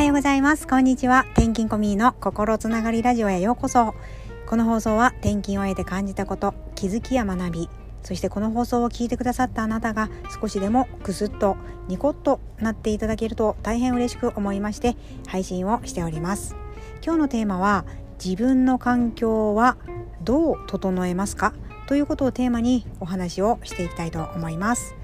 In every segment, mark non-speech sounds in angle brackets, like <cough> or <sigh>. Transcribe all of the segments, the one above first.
はようございます。こんにちは。転勤コミーの心つながりラジオへようこそ。この放送は転勤を得て感じたこと気づきや学びそしてこの放送を聞いてくださったあなたが少しでもクスッとニコッとなっていただけると大変嬉しく思いまして配信をしております。今日のテーマは自分の環境はどう整えますか？ということをテーマにお話をしていきたいと思います。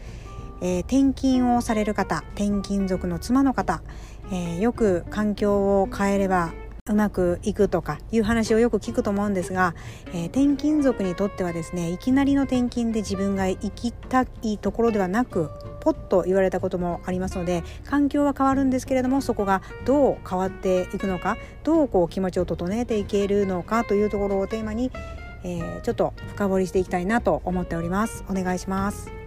えー、転勤をされる方転勤族の妻の方、えー、よく環境を変えればうまくいくとかいう話をよく聞くと思うんですが、えー、転勤族にとってはですねいきなりの転勤で自分が行きたいところではなくポッと言われたこともありますので環境は変わるんですけれどもそこがどう変わっていくのかどうこう気持ちを整えていけるのかというところをテーマに、えー、ちょっと深掘りしていきたいなと思っております。お願いします。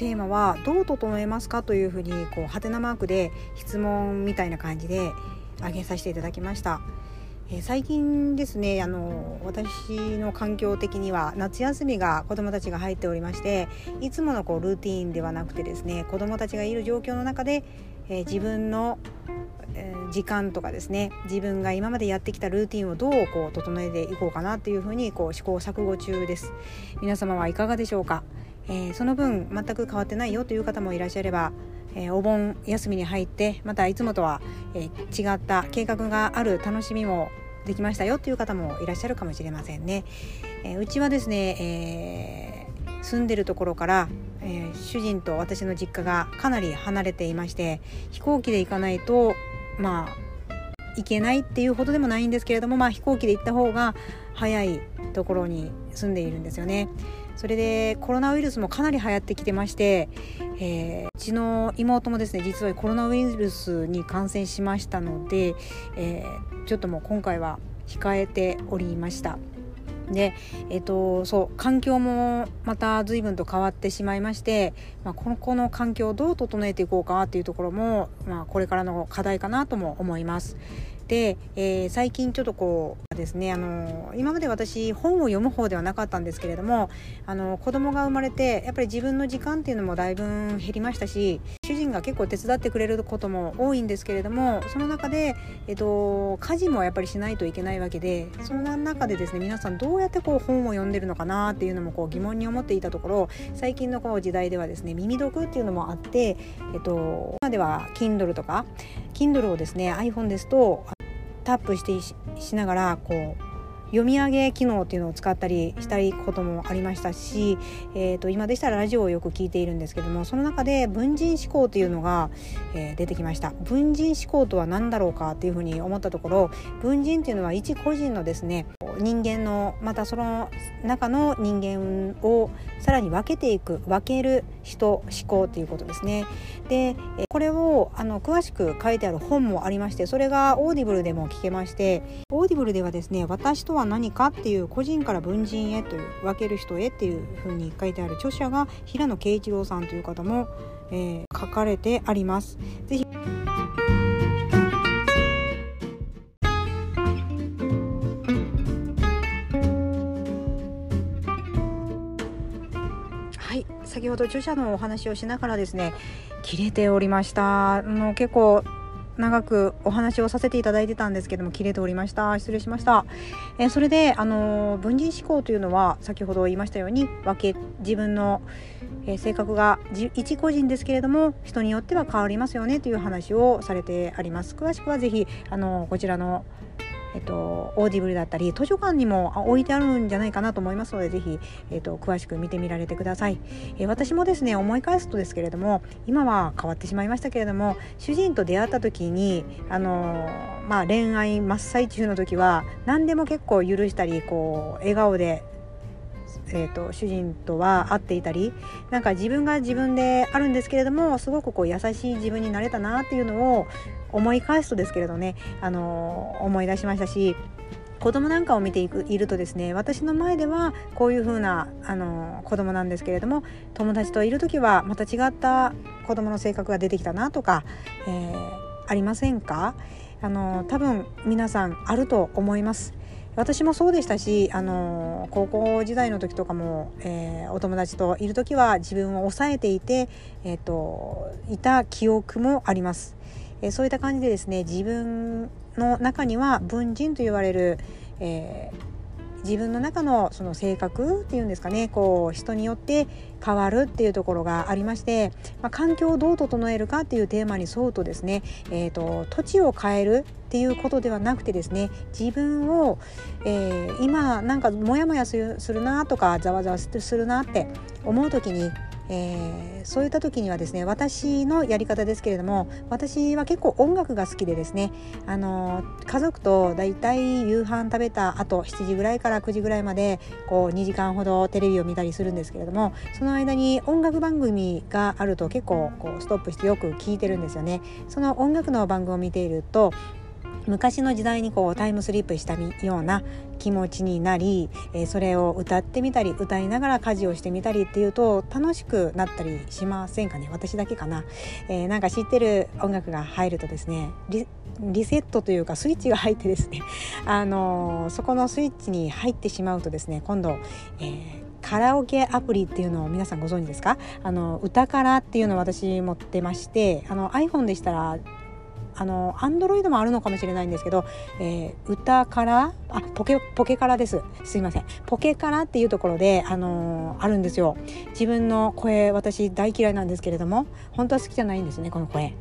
テーマは「どう整えますか?」というふうにこうハテナマークで質問みたいな感じで挙げさせていただきました。え最近ですねあの私の環境的には夏休みが子どもたちが入っておりましていつものこうルーティンではなくてですね子どもたちがいる状況の中で、えー、自分の、えー、時間とかですね自分が今までやってきたルーティンをどうこう整えていこうかなというふうにこう試行錯誤中です皆様はいかがでしょうか？えー、その分全く変わってないよという方もいらっしゃれば、えー、お盆休みに入ってまたいつもとは、えー、違った計画がある楽しみもできましたよという方もいらっしゃるかもしれませんね。えうちはですね、え住んでるところから、え主人と私の実家がかなり離れていまして飛行機で行かないとまあ行けないっていうほどでもないんですけれども、まあ、飛行機で行った方が早いところに住んでいるんですよね。それでコロナウイルスもかなり流行ってきてまして、えー、うちの妹もですね実はコロナウイルスに感染しましたので、えー、ちょっともう今回は控えておりました。で、えっと、そう環境もまた随分と変わってしまいまして、まあ、このこの環境をどう整えていこうかっていうところも、まあ、これからの課題かなとも思います。で、えー、最近ちょっとこうですねあの今まで私本を読む方ではなかったんですけれどもあの子供が生まれてやっぱり自分の時間っていうのもだいぶ減りましたし主人が結構手伝ってくれることも多いんですけれどもその中で、えっと、家事もやっぱりしないといけないわけでその中でですね皆さんどうやってこう本を読んでるのかなっていうのもこう疑問に思っていたところ最近のこう時代ではですね耳読っていうのもあって、えっと、今では Kindle とか Kindle をですね iPhone ですとタップしてしながらこう読み上げ機能っていうのを使ったりしたいこともありましたし、えー、と今でしたらラジオをよく聞いているんですけどもその中で文人思考というのが、えー、出てきました。文人思考とは何だろうかっていうふうに思ったところ文人っていうのは一個人のですね人間のまたその中の人間をさらに分けていく分ける人思考ということですねでこれをあの詳しく書いてある本もありましてそれがオーディブルでも聞けましてオーディブルではですね私とは何かっていう個人から分人へという分ける人へっていうふうに書いてある著者が平野啓一郎さんという方も、えー、書かれてあります。ぜひはい。先ほど著者のお話をしながらですね切れておりました。あの結構長くお話をさせていただいてたんですけども切れておりました。失礼しました、え、それであの分人思考というのは先ほど言いましたように分け自分の、え、性格が一個人ですけれども人によっては変わりますよねという話をされてあります。詳しくはぜひあのこちらのえっと、オーディブルだったり図書館にも置いてあるんじゃないかなと思いますのでぜひ、えっと、詳しく見てみられてください、え私もですね思い返すとですけれども今は変わってしまいましたけれども主人と出会った時にあのまあ、恋愛真っ最中の時は何でも結構許したりこう笑顔でえーと、主人とは会っていたりなんか自分が自分であるんですけれどもすごくこう優しい自分になれたなっていうのを思い返すとですけれどね、あのー、思い出しましたし子供なんかを見ていくいるとですね私の前ではこういう風なあの子供なんですけれども友達といる時はまた違った子供の性格が出てきたなとか、えー、ありませんか？あの多分皆さんあると思います。私もそうでしたし、あの高校時代の時とかも、えー、お友達といる時は自分を抑えていて、えーと、いた記憶もあります。えー、そういった感じでですね自分の中には文人と言われる、えー自分の中のその性格っていうんですかねこう人によって変わるっていうところがありまして、まあ、環境をどう整えるかっていうテーマに沿うとですね、えーと、土地を変えるっていうことではなくてですね自分を、えー、今なんかモヤモヤするなとかざわざわするなって思う時にえー、そういった時にはですね私のやり方ですけれども私は結構音楽が好きでですねあの家族とだいたい夕飯食べた後7時ぐらいから9時ぐらいまでこう2時間ほどテレビを見たりするんですけれどもその間に音楽番組があると結構こうストップしてよく聞いてるんですよね。その音楽の番組を見ていると昔の時代にこうタイムスリップしたような気持ちになり、えー、それを歌ってみたり歌いながら家事をしてみたりっていうと楽しくなったりしませんかね？私だけかな、えー、なんか知ってる音楽が入るとですねリセットというかスイッチが入ってですね、<laughs> あのー、そこのスイッチに入ってしまうとですね今度、えーカラオケアプリっていうのを皆さんご存知ですか？あの歌からっていうのを私持ってましてあの iPhone でしたらあのアンドロイドもあるのかもしれないんですけど、えー、歌からあポケポケからです。すいません。ポケからっていうところで、あのー、あるんですよ。自分の声私大嫌いなんですけれども本当は好きじゃないんですねこの声。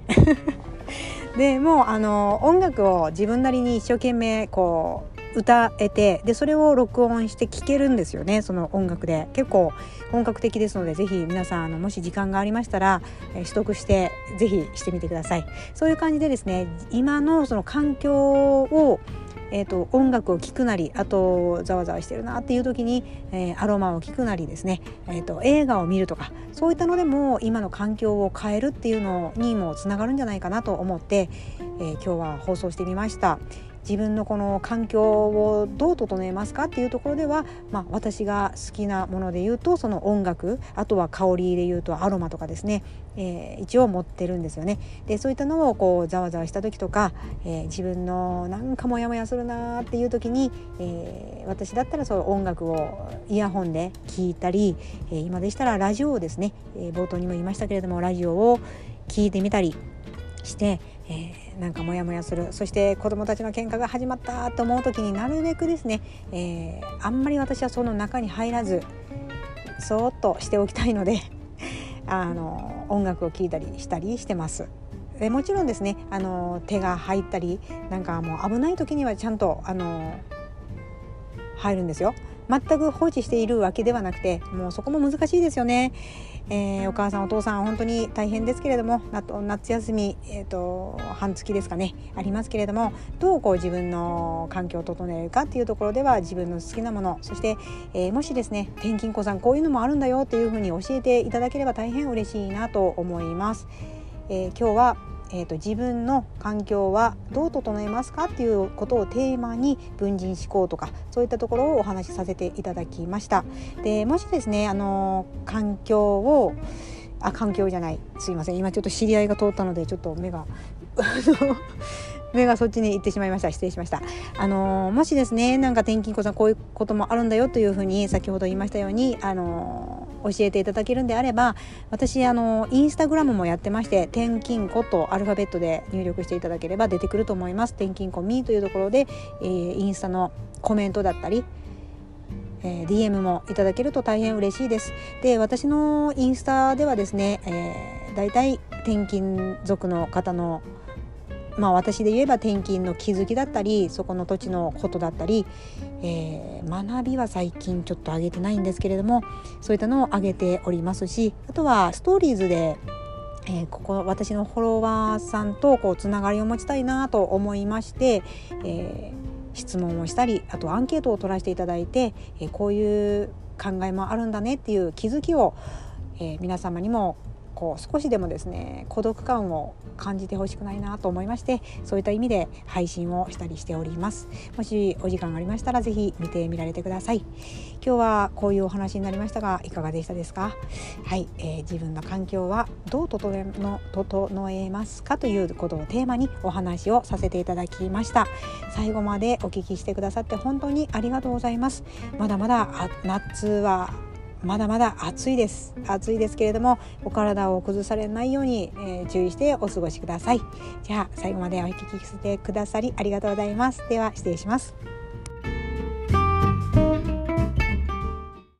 <laughs> でもうあのー、音楽を自分なりに一生懸命こう歌えてでそれを録音して聴けるんですよねその音楽で結構本格的ですのでぜひ皆さんあのもし時間がありましたら、えー、取得してぜひしてみてくださいそういう感じでですね今のその環境をえーと、音楽を聴くなりあとざわざわしてるなっていう時に、えー、アロマを聴くなりですね、えーと、映画を見るとかそういったのでも今の環境を変えるっていうのにもつながるんじゃないかなと思って、えー、今日は放送してみました。自分のこの環境をどう整えますかっていうところでは、まあ、私が好きなもので言うとその音楽あとは香りで言うとアロマとかですね、えー、一応持ってるんですよね。でそういったのをこうざわざわした時とか、えー、自分のなんかモヤモヤするなっていう時に、えー、私だったらその音楽をイヤホンで聞いたり、え今でしたらラジオをですね、え冒頭にも言いましたけれどもラジオを聞いてみたりして、え、なんかモヤモヤするそして子どもたちの喧嘩が始まったと思う時になるべくですね、えー、あんまり私はその中に入らずそーっとしておきたいので <laughs> あの音楽を聴いたりしたりしてます。でもちろんですねあの手が入ったりなんかもう危ない時にはちゃんとあの入るんですよ。全く放置しているわけではなくてもうそこも難しいですよね。えー、お母さんお父さん本当に大変ですけれども夏休み、えーと、半月ですかねありますけれどもどうこう自分の環境を整えるかっていうところでは自分の好きなものそして、えー、もしですね転勤子さんこういうのもあるんだよっていうふうに教えていただければ大変嬉しいなと思います。えー、今日はえーと、自分の環境はどう整えますかっていうことをテーマに文人思考とかそういったところをお話しさせていただきました。でもしですねあの環境をあ環境じゃない。すいません。今ちょっと知り合いが通ったのでちょっと目が目がそっちに行ってしまいました。失礼しました。あのもしですねなんか転勤子さんこういうこともあるんだよというふうに先ほど言いましたようにあの教えていただけるんであれば私あのインスタグラムもやってまして転勤子とアルファベットで入力していただければ出てくると思います。転勤子ミーというところで、えー、インスタのコメントだったりえー、DM もいただけると大変嬉しいです。で私のインスタではですね、えー、だいたい転勤族の方のまあ、私で言えば転勤の気づきだったりそこの土地のことだったり、えー、学びは最近ちょっと上げてないんですけれどもそういったのを上げておりますしあとはストーリーズで、えー、ここ私のフォロワーさんとこうつながりを持ちたいなと思いまして、えー、質問をしたりあとアンケートを取らせていただいて、えこういう考えもあるんだねっていう気づきを、え皆様にもこう少しでもですね孤独感を感じてほしくないなと思いましてそういった意味で配信をしたりしております。もしお時間がありましたら是非見てみられてください。今日はこういうお話になりましたがいかがでしたですか？はい、えー、自分の環境はどう整えの整えますかということをテーマにお話をさせていただきました。最後までお聞きしてくださって本当にありがとうございます。まだまだ夏はまだまだ暑いです。暑いですけれどもお体を崩されないように、えー、注意してお過ごしください。じゃあ最後までお聞きしてくださりありがとうございます。では失礼します。